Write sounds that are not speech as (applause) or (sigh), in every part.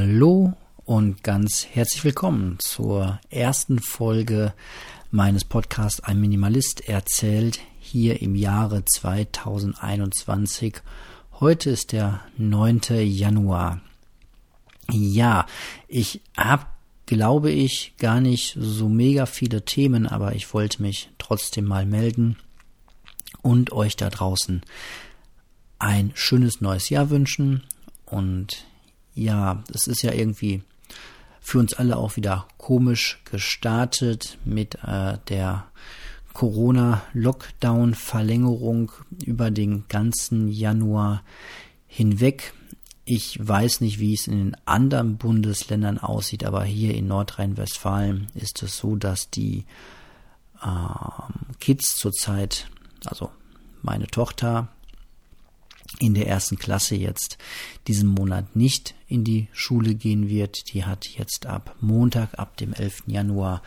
Hallo und ganz herzlich willkommen zur ersten Folge meines Podcasts Ein Minimalist erzählt hier im Jahre 2021. Heute ist der 9. Januar. Ja, ich habe, glaube ich, gar nicht so mega viele Themen, aber ich wollte mich trotzdem mal melden und euch da draußen ein schönes neues Jahr wünschen und ja, es ist ja irgendwie für uns alle auch wieder komisch gestartet mit äh, der Corona-Lockdown-Verlängerung über den ganzen Januar hinweg. Ich weiß nicht, wie es in den anderen Bundesländern aussieht, aber hier in Nordrhein-Westfalen ist es so, dass die äh, Kids zurzeit, also meine Tochter, in der ersten Klasse jetzt diesen Monat nicht in die Schule gehen wird. Die hat jetzt ab Montag, ab dem 11. Januar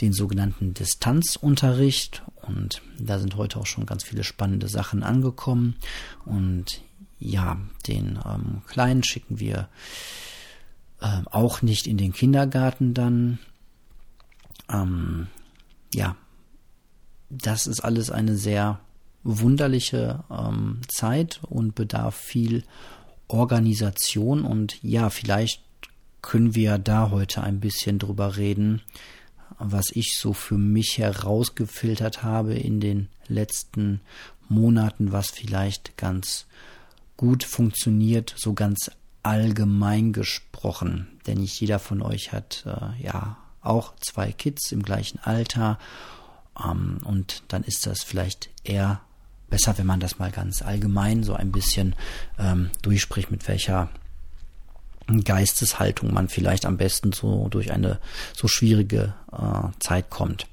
den sogenannten Distanzunterricht und da sind heute auch schon ganz viele spannende Sachen angekommen und ja, den ähm, Kleinen schicken wir äh, auch nicht in den Kindergarten dann. Ähm, ja, das ist alles eine sehr wunderliche ähm, Zeit und bedarf viel Organisation. Und ja, vielleicht können wir da heute ein bisschen drüber reden, was ich so für mich herausgefiltert habe in den letzten Monaten, was vielleicht ganz gut funktioniert, so ganz allgemein gesprochen. Denn nicht jeder von euch hat äh, ja auch zwei Kids im gleichen Alter. Ähm, und dann ist das vielleicht eher besser, wenn man das mal ganz allgemein so ein bisschen ähm, durchspricht, mit welcher Geisteshaltung man vielleicht am besten so durch eine so schwierige äh, Zeit kommt.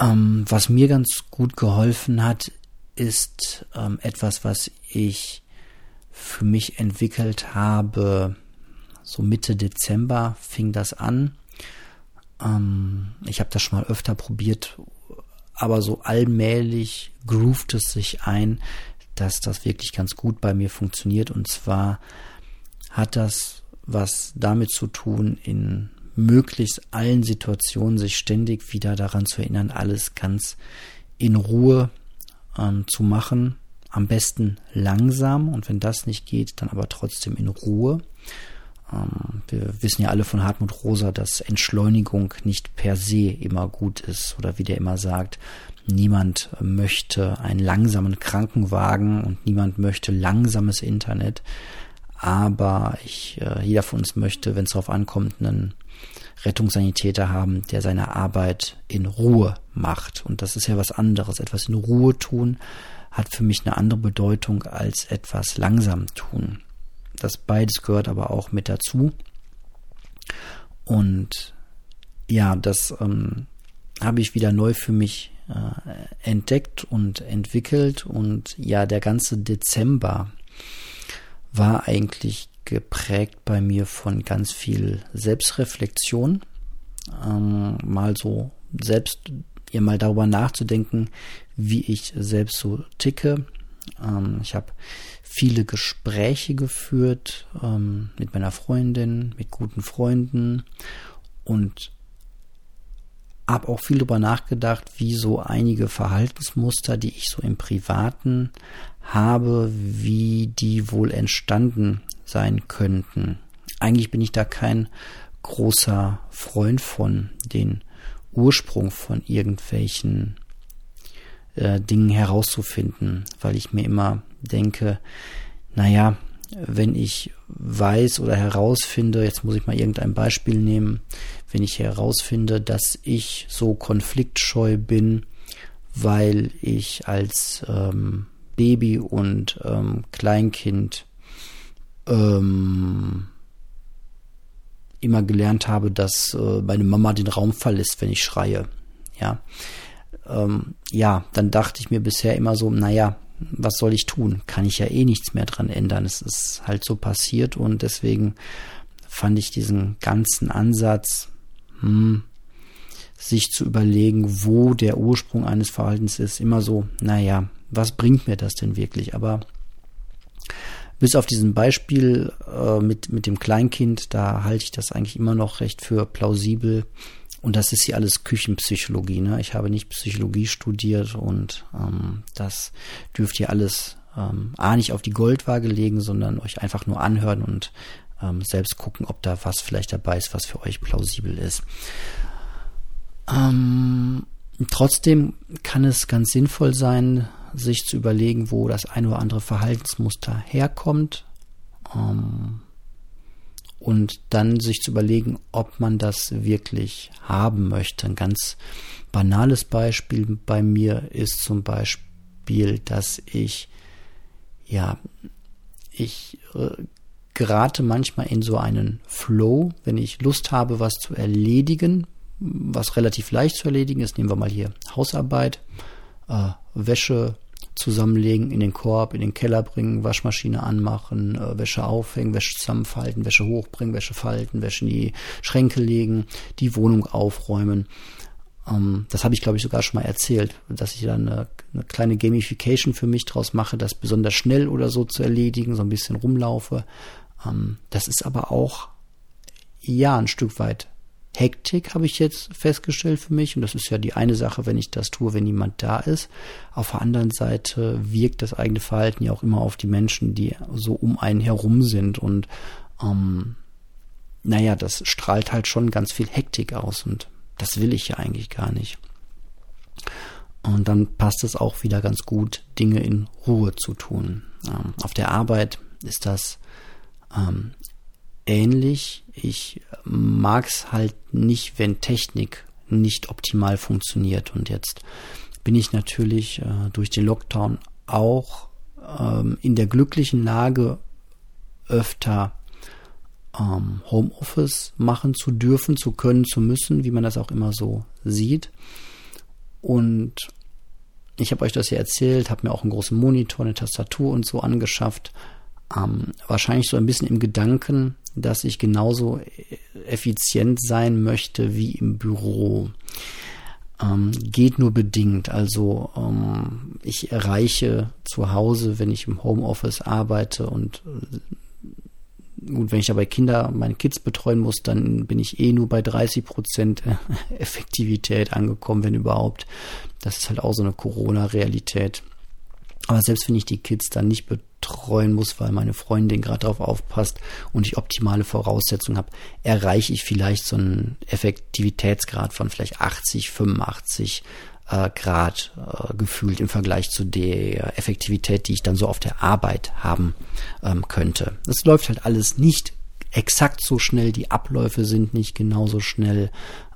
Ähm, was mir ganz gut geholfen hat, ist ähm, etwas, was ich für mich entwickelt habe. So Mitte Dezember fing das an. Ähm, ich habe das schon mal öfter probiert aber so allmählich groovt es sich ein, dass das wirklich ganz gut bei mir funktioniert. Und zwar hat das was damit zu tun, in möglichst allen Situationen sich ständig wieder daran zu erinnern, alles ganz in Ruhe ähm, zu machen. Am besten langsam und wenn das nicht geht, dann aber trotzdem in Ruhe. Ähm, wir wissen ja alle von Hartmut Rosa, dass Entschleunigung nicht per se immer gut ist oder wie der immer sagt, niemand möchte einen langsamen Krankenwagen und niemand möchte langsames Internet. Aber ich, äh, jeder von uns möchte, wenn es darauf ankommt, einen Rettungssanitäter haben, der seine Arbeit in Ruhe macht. Und das ist ja was anderes. Etwas in Ruhe tun hat für mich eine andere Bedeutung als etwas langsam tun. Das beides gehört aber auch mit dazu. Und ja, das ähm, habe ich wieder neu für mich äh, entdeckt und entwickelt. Und ja, der ganze Dezember war eigentlich geprägt bei mir von ganz viel Selbstreflexion. Ähm, mal so selbst ihr mal darüber nachzudenken, wie ich selbst so ticke. Ähm, ich habe viele Gespräche geführt ähm, mit meiner Freundin, mit guten Freunden und habe auch viel darüber nachgedacht, wie so einige Verhaltensmuster, die ich so im Privaten habe, wie die wohl entstanden sein könnten. Eigentlich bin ich da kein großer Freund von, den Ursprung von irgendwelchen äh, Dingen herauszufinden, weil ich mir immer denke, naja, wenn ich weiß oder herausfinde, jetzt muss ich mal irgendein Beispiel nehmen, wenn ich herausfinde, dass ich so konfliktscheu bin, weil ich als ähm, Baby und ähm, Kleinkind ähm, immer gelernt habe, dass äh, meine Mama den Raum verlässt, wenn ich schreie. Ja, ähm, ja, dann dachte ich mir bisher immer so, naja, was soll ich tun? Kann ich ja eh nichts mehr dran ändern. Es ist halt so passiert und deswegen fand ich diesen ganzen Ansatz, hm, sich zu überlegen, wo der Ursprung eines Verhaltens ist, immer so, naja, was bringt mir das denn wirklich? Aber bis auf diesen Beispiel äh, mit, mit dem Kleinkind, da halte ich das eigentlich immer noch recht für plausibel. Und das ist hier alles Küchenpsychologie. Ne? Ich habe nicht Psychologie studiert und ähm, das dürft ihr alles ähm, A nicht auf die Goldwaage legen, sondern euch einfach nur anhören und ähm, selbst gucken, ob da was vielleicht dabei ist, was für euch plausibel ist. Ähm, trotzdem kann es ganz sinnvoll sein, sich zu überlegen, wo das ein oder andere Verhaltensmuster herkommt. Ähm, und dann sich zu überlegen, ob man das wirklich haben möchte. Ein ganz banales Beispiel bei mir ist zum Beispiel, dass ich, ja, ich äh, gerate manchmal in so einen Flow, wenn ich Lust habe, was zu erledigen, was relativ leicht zu erledigen ist. Nehmen wir mal hier Hausarbeit, äh, Wäsche zusammenlegen, in den Korb, in den Keller bringen, Waschmaschine anmachen, äh, Wäsche aufhängen, Wäsche zusammenfalten, Wäsche hochbringen, Wäsche falten, Wäsche in die Schränke legen, die Wohnung aufräumen. Ähm, das habe ich, glaube ich, sogar schon mal erzählt, dass ich da eine, eine kleine Gamification für mich draus mache, das besonders schnell oder so zu erledigen, so ein bisschen rumlaufe. Ähm, das ist aber auch ja ein Stück weit Hektik habe ich jetzt festgestellt für mich. Und das ist ja die eine Sache, wenn ich das tue, wenn niemand da ist. Auf der anderen Seite wirkt das eigene Verhalten ja auch immer auf die Menschen, die so um einen herum sind. Und ähm, naja, das strahlt halt schon ganz viel Hektik aus. Und das will ich ja eigentlich gar nicht. Und dann passt es auch wieder ganz gut, Dinge in Ruhe zu tun. Ähm, auf der Arbeit ist das ähm, ähnlich. Ich mag es halt nicht, wenn Technik nicht optimal funktioniert. Und jetzt bin ich natürlich äh, durch den Lockdown auch ähm, in der glücklichen Lage, öfter ähm, Homeoffice machen zu dürfen, zu können, zu müssen, wie man das auch immer so sieht. Und ich habe euch das ja erzählt, habe mir auch einen großen Monitor, eine Tastatur und so angeschafft. Ähm, wahrscheinlich so ein bisschen im Gedanken, dass ich genauso effizient sein möchte wie im Büro. Ähm, geht nur bedingt. Also ähm, ich erreiche zu Hause, wenn ich im Homeoffice arbeite und äh, gut, wenn ich dabei Kinder, meine Kids betreuen muss, dann bin ich eh nur bei 30 Prozent (laughs) Effektivität angekommen, wenn überhaupt. Das ist halt auch so eine Corona-Realität. Aber selbst wenn ich die Kids dann nicht betreuen muss, weil meine Freundin gerade darauf aufpasst und ich optimale Voraussetzungen habe, erreiche ich vielleicht so einen Effektivitätsgrad von vielleicht 80, 85 äh, Grad äh, gefühlt im Vergleich zu der Effektivität, die ich dann so auf der Arbeit haben ähm, könnte. Es läuft halt alles nicht exakt so schnell, die Abläufe sind nicht genauso schnell.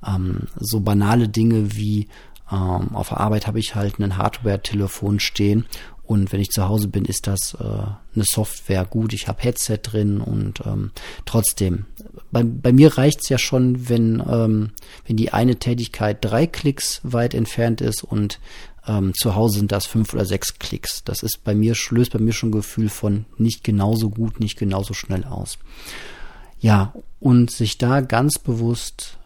Ähm, so banale Dinge wie ähm, auf der Arbeit habe ich halt ein Hardware-Telefon stehen und wenn ich zu Hause bin, ist das äh, eine Software gut. Ich habe Headset drin und ähm, trotzdem. Bei, bei mir reicht's ja schon, wenn, ähm, wenn die eine Tätigkeit drei Klicks weit entfernt ist und ähm, zu Hause sind das fünf oder sechs Klicks. Das ist bei mir, löst bei mir schon ein Gefühl von nicht genauso gut, nicht genauso schnell aus. Ja, und sich da ganz bewusst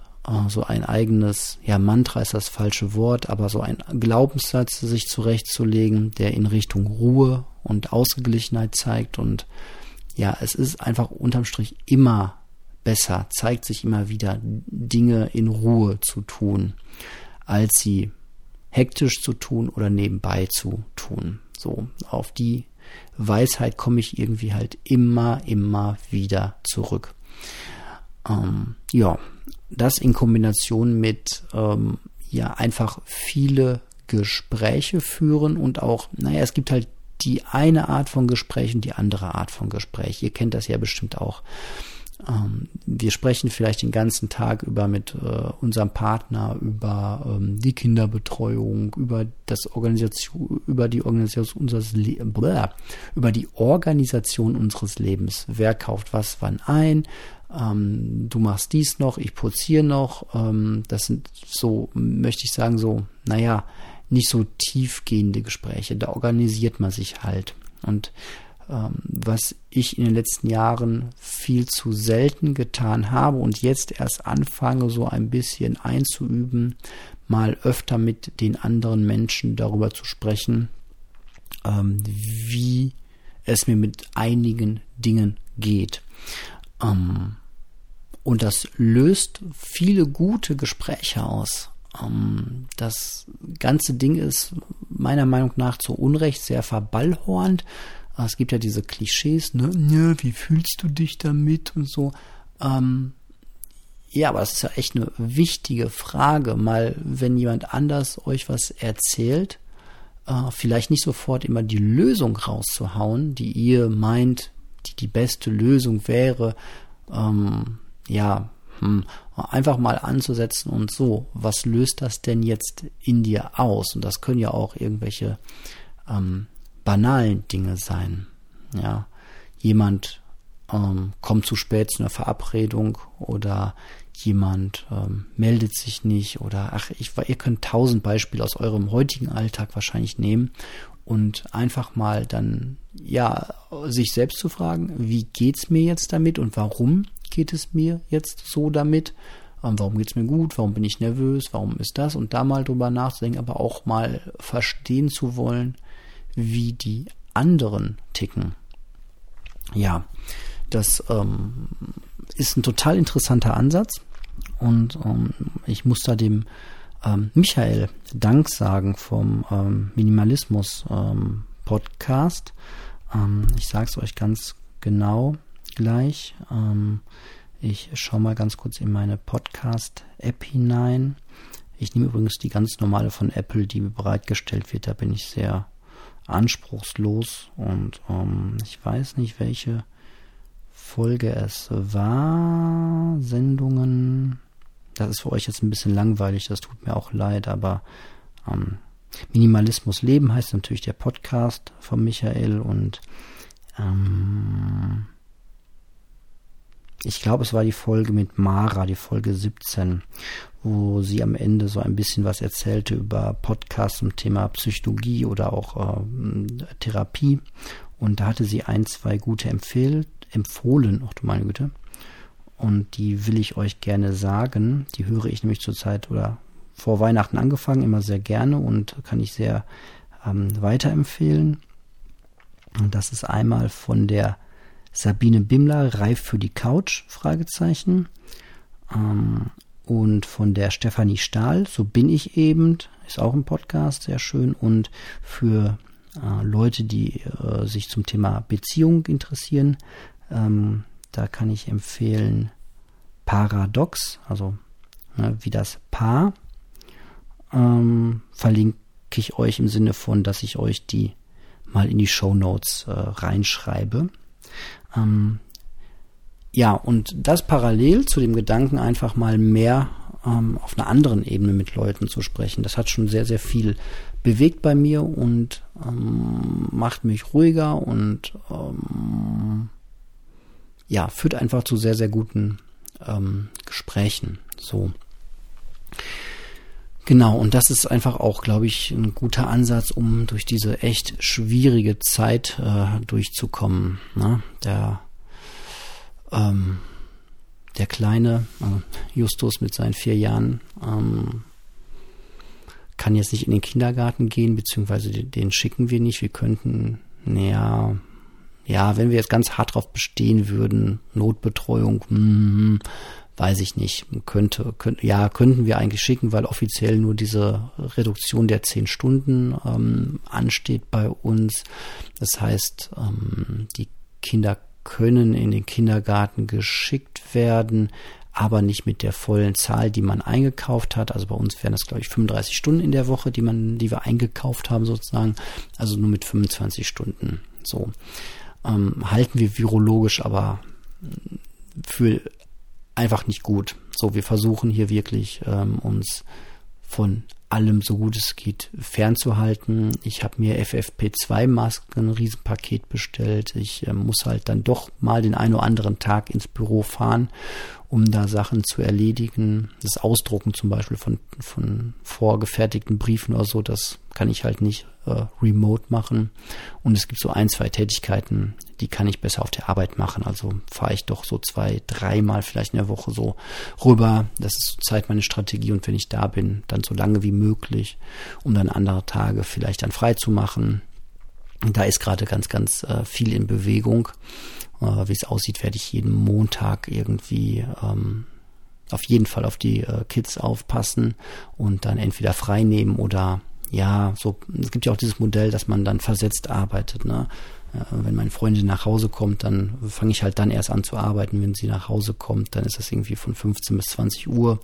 so ein eigenes, ja, Mantra ist das falsche Wort, aber so ein Glaubenssatz sich zurechtzulegen, der in Richtung Ruhe und Ausgeglichenheit zeigt. Und ja, es ist einfach unterm Strich immer besser, zeigt sich immer wieder, Dinge in Ruhe zu tun, als sie hektisch zu tun oder nebenbei zu tun. So, auf die Weisheit komme ich irgendwie halt immer, immer wieder zurück. Ähm, ja, das in Kombination mit ähm, ja einfach viele Gespräche führen und auch, naja, es gibt halt die eine Art von Gespräch und die andere Art von Gespräch. Ihr kennt das ja bestimmt auch. Ähm, wir sprechen vielleicht den ganzen Tag über mit äh, unserem Partner über ähm, die Kinderbetreuung, über das Organisation, über die Organisation unseres über die Organisation unseres Lebens. Wer kauft was wann ein? Ähm, du machst dies noch, ich putziere noch. Ähm, das sind so, möchte ich sagen, so, naja, nicht so tiefgehende Gespräche. Da organisiert man sich halt. Und ähm, was ich in den letzten Jahren viel zu selten getan habe und jetzt erst anfange, so ein bisschen einzuüben, mal öfter mit den anderen Menschen darüber zu sprechen, ähm, wie es mir mit einigen Dingen geht. Ähm, und das löst viele gute Gespräche aus. Ähm, das ganze Ding ist meiner Meinung nach zu Unrecht sehr verballhornt. Es gibt ja diese Klischees, ne? Ja, wie fühlst du dich damit und so. Ähm, ja, aber das ist ja echt eine wichtige Frage, mal wenn jemand anders euch was erzählt, äh, vielleicht nicht sofort immer die Lösung rauszuhauen, die ihr meint, die die beste Lösung wäre, ähm, ja, hm, einfach mal anzusetzen und so, was löst das denn jetzt in dir aus? Und das können ja auch irgendwelche ähm, banalen Dinge sein. Ja, jemand ähm, kommt zu spät zu einer Verabredung oder jemand ähm, meldet sich nicht oder ach, ich, ihr könnt tausend Beispiele aus eurem heutigen Alltag wahrscheinlich nehmen und einfach mal dann ja sich selbst zu fragen, wie geht's mir jetzt damit und warum geht es mir jetzt so damit? Warum geht's mir gut? Warum bin ich nervös? Warum ist das? Und da mal drüber nachzudenken, aber auch mal verstehen zu wollen, wie die anderen ticken. Ja, das ähm, ist ein total interessanter Ansatz und ähm, ich muss da dem ähm, Michael Dank sagen vom ähm, Minimalismus ähm, Podcast. Ähm, ich sage es euch ganz genau gleich. Ähm, ich schaue mal ganz kurz in meine Podcast-App hinein. Ich nehme übrigens die ganz normale von Apple, die bereitgestellt wird. Da bin ich sehr anspruchslos und ähm, ich weiß nicht, welche Folge es war. Sendungen. Das ist für euch jetzt ein bisschen langweilig, das tut mir auch leid, aber ähm, Minimalismus Leben heißt natürlich der Podcast von Michael und ähm, ich glaube, es war die Folge mit Mara, die Folge 17, wo sie am Ende so ein bisschen was erzählte über Podcasts zum Thema Psychologie oder auch äh, Therapie. Und da hatte sie ein, zwei gute Empfehl empfohlen, ach du meine Güte. Und die will ich euch gerne sagen. Die höre ich nämlich zurzeit oder vor Weihnachten angefangen, immer sehr gerne und kann ich sehr ähm, weiterempfehlen. Und das ist einmal von der Sabine Bimmler, Reif für die Couch, Fragezeichen. Ähm, und von der Stefanie Stahl, so bin ich eben, ist auch ein Podcast, sehr schön. Und für äh, Leute, die äh, sich zum Thema Beziehung interessieren, ähm, da kann ich empfehlen Paradox, also ne, wie das Paar. Ähm, verlinke ich euch im Sinne von, dass ich euch die mal in die Show Notes äh, reinschreibe. Ähm, ja, und das parallel zu dem Gedanken, einfach mal mehr ähm, auf einer anderen Ebene mit Leuten zu sprechen. Das hat schon sehr, sehr viel bewegt bei mir und ähm, macht mich ruhiger und ähm, ja, führt einfach zu sehr, sehr guten ähm, Gesprächen. So. Genau, und das ist einfach auch, glaube ich, ein guter Ansatz, um durch diese echt schwierige Zeit äh, durchzukommen. Ne? Der, ähm, der kleine äh, Justus mit seinen vier Jahren ähm, kann jetzt nicht in den Kindergarten gehen, beziehungsweise den, den schicken wir nicht. Wir könnten, naja, ja, wenn wir jetzt ganz hart drauf bestehen würden, Notbetreuung, hm, weiß ich nicht, könnte, könnte, ja, könnten wir eigentlich schicken, weil offiziell nur diese Reduktion der zehn Stunden ähm, ansteht bei uns. Das heißt, ähm, die Kinder können in den Kindergarten geschickt werden, aber nicht mit der vollen Zahl, die man eingekauft hat. Also bei uns wären das, glaube ich, 35 Stunden in der Woche, die man, die wir eingekauft haben sozusagen. Also nur mit 25 Stunden. So ähm, halten wir virologisch aber für einfach nicht gut. So, wir versuchen hier wirklich ähm, uns von allem so gut es geht fernzuhalten. Ich habe mir FFP2-Masken, ein Riesenpaket bestellt. Ich äh, muss halt dann doch mal den einen oder anderen Tag ins Büro fahren, um da Sachen zu erledigen. Das Ausdrucken zum Beispiel von, von vorgefertigten Briefen oder so, das kann ich halt nicht äh, remote machen. Und es gibt so ein, zwei Tätigkeiten, die kann ich besser auf der Arbeit machen. Also fahre ich doch so zwei, dreimal vielleicht in der Woche so rüber. Das ist zurzeit meine Strategie. Und wenn ich da bin, dann so lange wie möglich, um dann andere Tage vielleicht dann frei zu machen. Da ist gerade ganz, ganz äh, viel in Bewegung. Äh, Wie es aussieht, werde ich jeden Montag irgendwie ähm, auf jeden Fall auf die äh, Kids aufpassen und dann entweder frei nehmen oder ja, so, es gibt ja auch dieses Modell, dass man dann versetzt arbeitet, ne? wenn meine Freundin nach Hause kommt, dann fange ich halt dann erst an zu arbeiten. Wenn sie nach Hause kommt, dann ist das irgendwie von 15 bis 20 Uhr.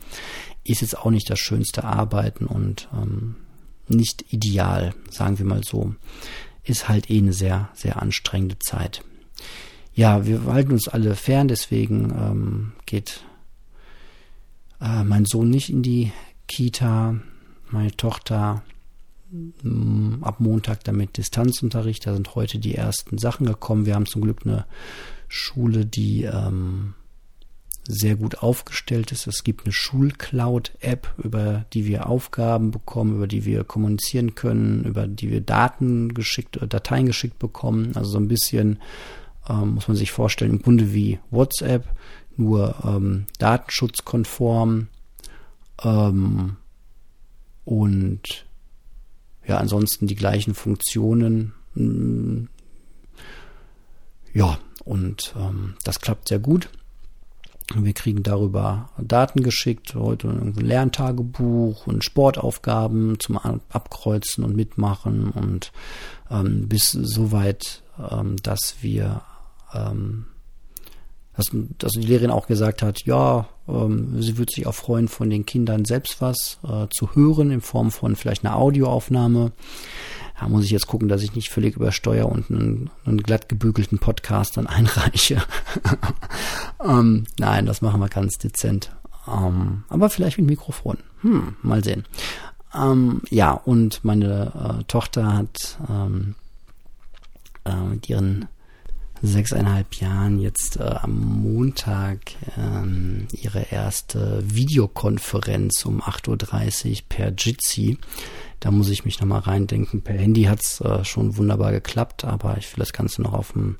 Ist jetzt auch nicht das schönste Arbeiten und ähm, nicht ideal, sagen wir mal so. Ist halt eh eine sehr, sehr anstrengende Zeit. Ja, wir halten uns alle fern, deswegen ähm, geht äh, mein Sohn nicht in die Kita, meine Tochter mm, ab Montag damit Distanzunterricht. Da sind heute die ersten Sachen gekommen. Wir haben zum Glück eine Schule, die ähm, sehr gut aufgestellt ist. Es gibt eine Schulcloud-App, über die wir Aufgaben bekommen, über die wir kommunizieren können, über die wir Daten geschickt, äh, Dateien geschickt bekommen. Also so ein bisschen ähm, muss man sich vorstellen, im Grunde wie WhatsApp, nur ähm, datenschutzkonform ähm, und ja, ansonsten die gleichen Funktionen. Mm, ja, und ähm, das klappt sehr gut. Wir kriegen darüber Daten geschickt, heute ein Lerntagebuch und Sportaufgaben zum Abkreuzen und Mitmachen und ähm, bis soweit, ähm, dass wir ähm, dass, dass die Lehrerin auch gesagt hat, ja, ähm, sie würde sich auch freuen, von den Kindern selbst was äh, zu hören in Form von vielleicht einer Audioaufnahme. Da muss ich jetzt gucken, dass ich nicht völlig übersteuere und einen, einen glatt gebügelten Podcast dann (laughs) einreiche. ähm, nein, das machen wir ganz dezent. Ähm, aber vielleicht mit Mikrofon. Hm, mal sehen. Ähm, ja, und meine äh, Tochter hat ähm, äh, mit ihren sechseinhalb Jahren jetzt äh, am Montag ähm, ihre erste Videokonferenz um 8.30 Uhr per Jitsi. Da muss ich mich nochmal reindenken. Per Handy hat's äh, schon wunderbar geklappt, aber ich will das Ganze noch auf dem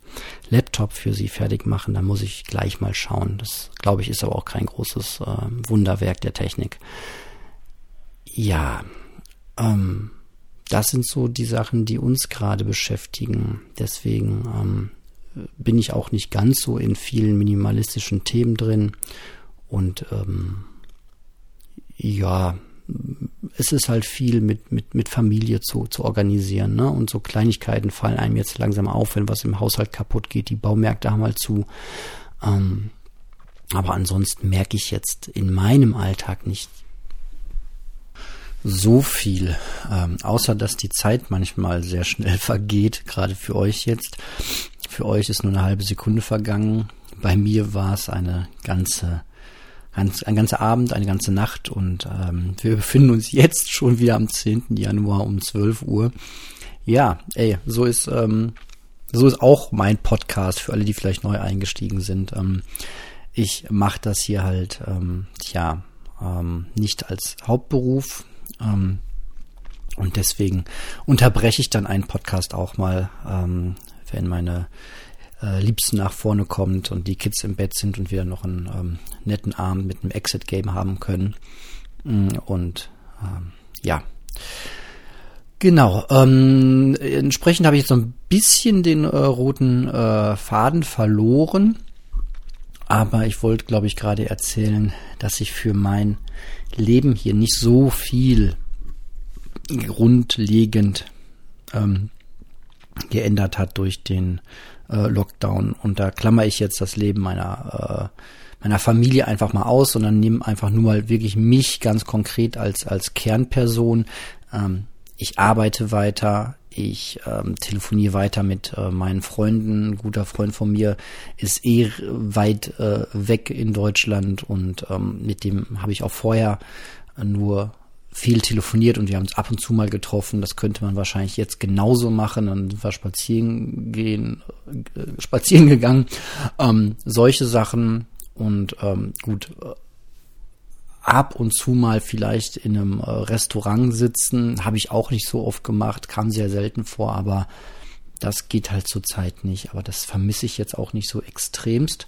Laptop für sie fertig machen. Da muss ich gleich mal schauen. Das, glaube ich, ist aber auch kein großes äh, Wunderwerk der Technik. Ja, ähm, das sind so die Sachen, die uns gerade beschäftigen. Deswegen ähm, bin ich auch nicht ganz so in vielen minimalistischen Themen drin. Und ähm, ja, es ist halt viel mit, mit, mit Familie zu, zu organisieren. Ne? Und so Kleinigkeiten fallen einem jetzt langsam auf, wenn was im Haushalt kaputt geht. Die Baumärkte haben halt zu. Ähm, aber ansonsten merke ich jetzt in meinem Alltag nicht so viel, ähm, außer dass die Zeit manchmal sehr schnell (laughs) vergeht, gerade für euch jetzt. Für euch ist nur eine halbe Sekunde vergangen. Bei mir war es eine ganze, ganz, ein ganzer Abend, eine ganze Nacht und ähm, wir befinden uns jetzt schon wieder am 10. Januar um 12 Uhr. Ja, ey, so ist, ähm, so ist auch mein Podcast für alle, die vielleicht neu eingestiegen sind. Ähm, ich mache das hier halt, ähm, ja, ähm, nicht als Hauptberuf. Ähm, und deswegen unterbreche ich dann einen Podcast auch mal, ähm, wenn meine äh, Liebsten nach vorne kommt und die Kids im Bett sind und wir noch einen ähm, netten Abend mit einem Exit-Game haben können. Mm, und ähm, ja. Genau. Ähm, entsprechend habe ich jetzt so ein bisschen den äh, roten äh, Faden verloren. Aber ich wollte, glaube ich, gerade erzählen, dass ich für mein Leben hier nicht so viel grundlegend ähm, geändert hat durch den äh, Lockdown. Und da klammer ich jetzt das Leben meiner, äh, meiner Familie einfach mal aus, sondern nehme einfach nur mal wirklich mich ganz konkret als, als Kernperson. Ähm, ich arbeite weiter, ich ähm, telefoniere weiter mit äh, meinen Freunden. Ein guter Freund von mir ist eh weit äh, weg in Deutschland und ähm, mit dem habe ich auch vorher nur viel telefoniert und wir haben uns ab und zu mal getroffen. Das könnte man wahrscheinlich jetzt genauso machen. Dann sind wir spazieren gehen, äh, spazieren gegangen. Ähm, solche Sachen und ähm, gut äh, ab und zu mal vielleicht in einem äh, Restaurant sitzen, habe ich auch nicht so oft gemacht, kam sehr selten vor, aber das geht halt zurzeit nicht. Aber das vermisse ich jetzt auch nicht so extremst.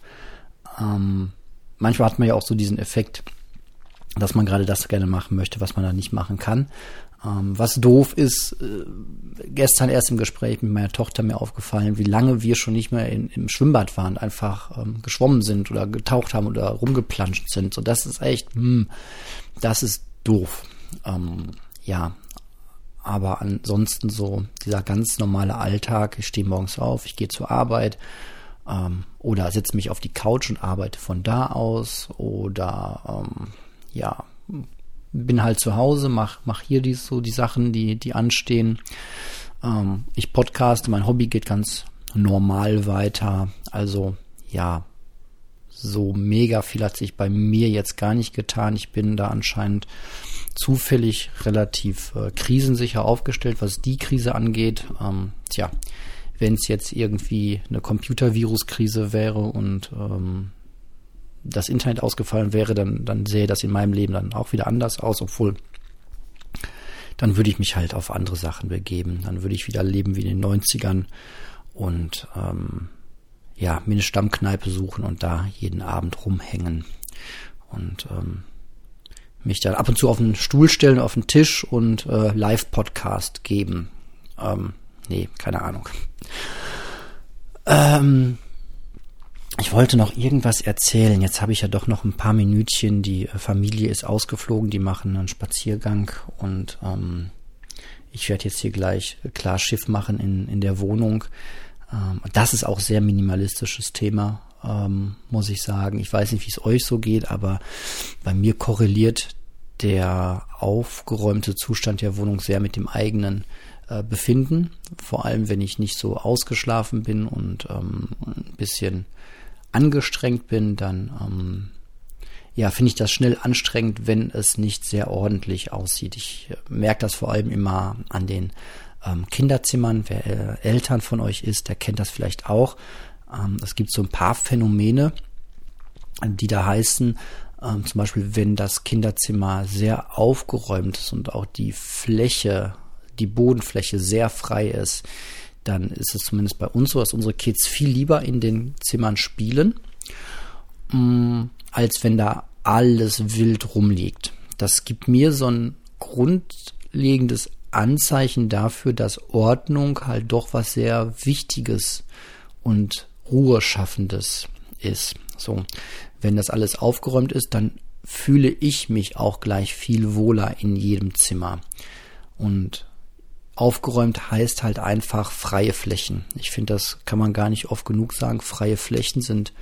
Ähm, manchmal hat man ja auch so diesen Effekt, dass man gerade das gerne machen möchte, was man da nicht machen kann. Ähm, was doof ist, äh, gestern erst im Gespräch mit meiner Tochter mir aufgefallen, wie lange wir schon nicht mehr in, im Schwimmbad waren, einfach ähm, geschwommen sind oder getaucht haben oder rumgeplanscht sind. So, das ist echt, hm, das ist doof. Ähm, ja, aber ansonsten so dieser ganz normale Alltag, ich stehe morgens auf, ich gehe zur Arbeit ähm, oder setze mich auf die Couch und arbeite von da aus oder ähm, ja, bin halt zu Hause, mach, mach hier die, so die Sachen, die, die anstehen. Ähm, ich podcaste, mein Hobby geht ganz normal weiter. Also ja, so mega viel hat sich bei mir jetzt gar nicht getan. Ich bin da anscheinend zufällig relativ äh, krisensicher aufgestellt, was die Krise angeht. Ähm, tja, wenn es jetzt irgendwie eine Computervirus-Krise wäre und ähm, das Internet ausgefallen wäre, dann, dann sähe das in meinem Leben dann auch wieder anders aus, obwohl dann würde ich mich halt auf andere Sachen begeben. Dann würde ich wieder leben wie in den 90ern und ähm, ja, mir eine Stammkneipe suchen und da jeden Abend rumhängen. Und ähm, mich dann ab und zu auf einen Stuhl stellen, auf den Tisch und äh, Live-Podcast geben. Ähm, nee, keine Ahnung. Ähm, ich wollte noch irgendwas erzählen. Jetzt habe ich ja doch noch ein paar Minütchen. Die äh, Familie ist ausgeflogen, die machen einen Spaziergang und ähm, ich werde jetzt hier gleich klar Schiff machen in, in der Wohnung. Ähm, das ist auch sehr minimalistisches Thema, ähm, muss ich sagen. Ich weiß nicht, wie es euch so geht, aber bei mir korreliert der aufgeräumte Zustand der Wohnung sehr mit dem eigenen äh, Befinden. Vor allem, wenn ich nicht so ausgeschlafen bin und ähm, ein bisschen angestrengt bin, dann ähm, ja, finde ich das schnell anstrengend, wenn es nicht sehr ordentlich aussieht. Ich äh, merke das vor allem immer an den ähm, Kinderzimmern. Wer äh, Eltern von euch ist, der kennt das vielleicht auch. Ähm, es gibt so ein paar Phänomene, die da heißen, ähm, zum Beispiel, wenn das Kinderzimmer sehr aufgeräumt ist und auch die Fläche, die Bodenfläche sehr frei ist, dann ist es zumindest bei uns so, dass unsere Kids viel lieber in den Zimmern spielen, mm, als wenn da alles wild rumliegt. Das gibt mir so ein grundlegendes Anzeichen dafür, dass Ordnung halt doch was sehr Wichtiges und Ruheschaffendes ist. So, wenn das alles aufgeräumt ist, dann fühle ich mich auch gleich viel wohler in jedem Zimmer. Und Aufgeräumt heißt halt einfach freie Flächen. Ich finde, das kann man gar nicht oft genug sagen. Freie Flächen sind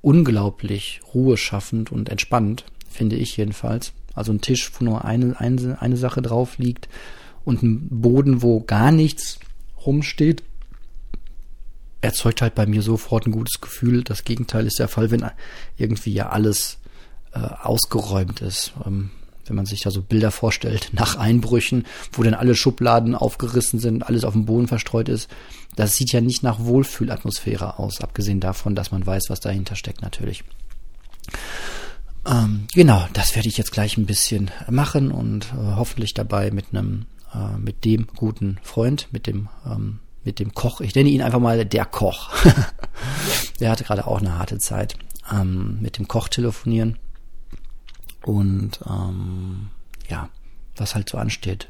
unglaublich ruheschaffend und entspannend, finde ich jedenfalls. Also ein Tisch, wo nur eine, eine, eine Sache drauf liegt und ein Boden, wo gar nichts rumsteht, erzeugt halt bei mir sofort ein gutes Gefühl. Das Gegenteil ist der Fall, wenn irgendwie ja alles äh, ausgeräumt ist. Ähm, wenn man sich da so Bilder vorstellt, nach Einbrüchen, wo dann alle Schubladen aufgerissen sind, alles auf dem Boden verstreut ist. Das sieht ja nicht nach Wohlfühlatmosphäre aus, abgesehen davon, dass man weiß, was dahinter steckt natürlich. Ähm, genau, das werde ich jetzt gleich ein bisschen machen und äh, hoffentlich dabei mit einem, äh, mit dem guten Freund, mit dem, ähm, mit dem Koch. Ich nenne ihn einfach mal der Koch. (laughs) der hatte gerade auch eine harte Zeit. Ähm, mit dem Koch telefonieren und ähm, ja, was halt so ansteht.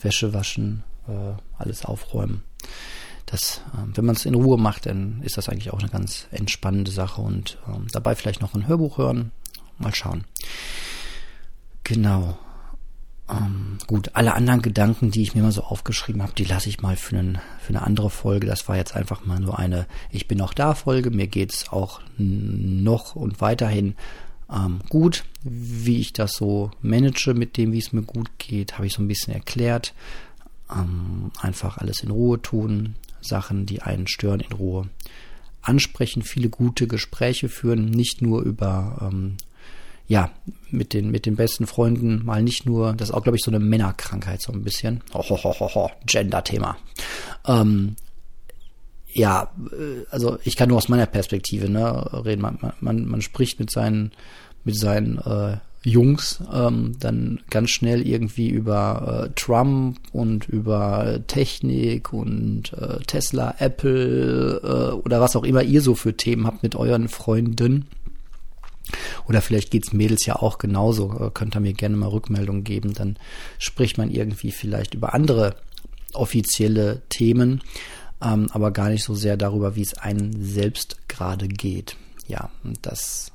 Wäsche waschen, äh, alles aufräumen. Das, äh, wenn man es in Ruhe macht, dann ist das eigentlich auch eine ganz entspannende Sache und ähm, dabei vielleicht noch ein Hörbuch hören. Mal schauen. Genau. Ähm, gut, alle anderen Gedanken, die ich mir mal so aufgeschrieben habe, die lasse ich mal für, einen, für eine andere Folge. Das war jetzt einfach mal nur eine Ich bin noch da Folge. Mir geht es auch noch und weiterhin ähm, gut. Wie ich das so manage mit dem, wie es mir gut geht, habe ich so ein bisschen erklärt. Ähm, einfach alles in Ruhe tun, Sachen, die einen stören, in Ruhe ansprechen, viele gute Gespräche führen, nicht nur über ähm, ja, mit den, mit den besten Freunden mal nicht nur, das ist auch, glaube ich, so eine Männerkrankheit, so ein bisschen. Oh, Gender-Thema. Ähm, ja, äh, also ich kann nur aus meiner Perspektive ne, reden. Man, man, man spricht mit seinen, mit seinen äh, Jungs ähm, dann ganz schnell irgendwie über äh, Trump und über Technik und äh, Tesla, Apple äh, oder was auch immer ihr so für Themen habt mit euren Freunden Oder vielleicht geht's Mädels ja auch genauso. Äh, könnt ihr mir gerne mal Rückmeldung geben. Dann spricht man irgendwie vielleicht über andere offizielle Themen, ähm, aber gar nicht so sehr darüber, wie es einem selbst gerade geht. Ja, und das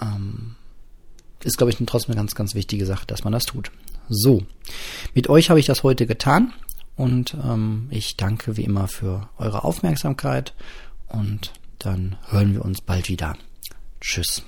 ähm, ist, glaube ich, trotzdem eine ganz, ganz wichtige Sache, dass man das tut. So, mit euch habe ich das heute getan und ähm, ich danke wie immer für eure Aufmerksamkeit und dann hören wir uns bald wieder. Tschüss.